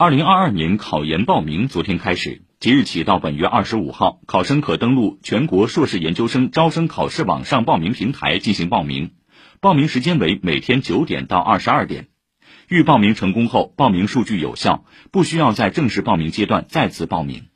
二零二二年考研报名昨天开始即日起到本月二十五号考生可登录全国硕士研究生招生考试网上报名平台进行报名。报名时间为每天九点到二十二点。预报名成功后报名数据有效不需要在正式报名阶段再次报名。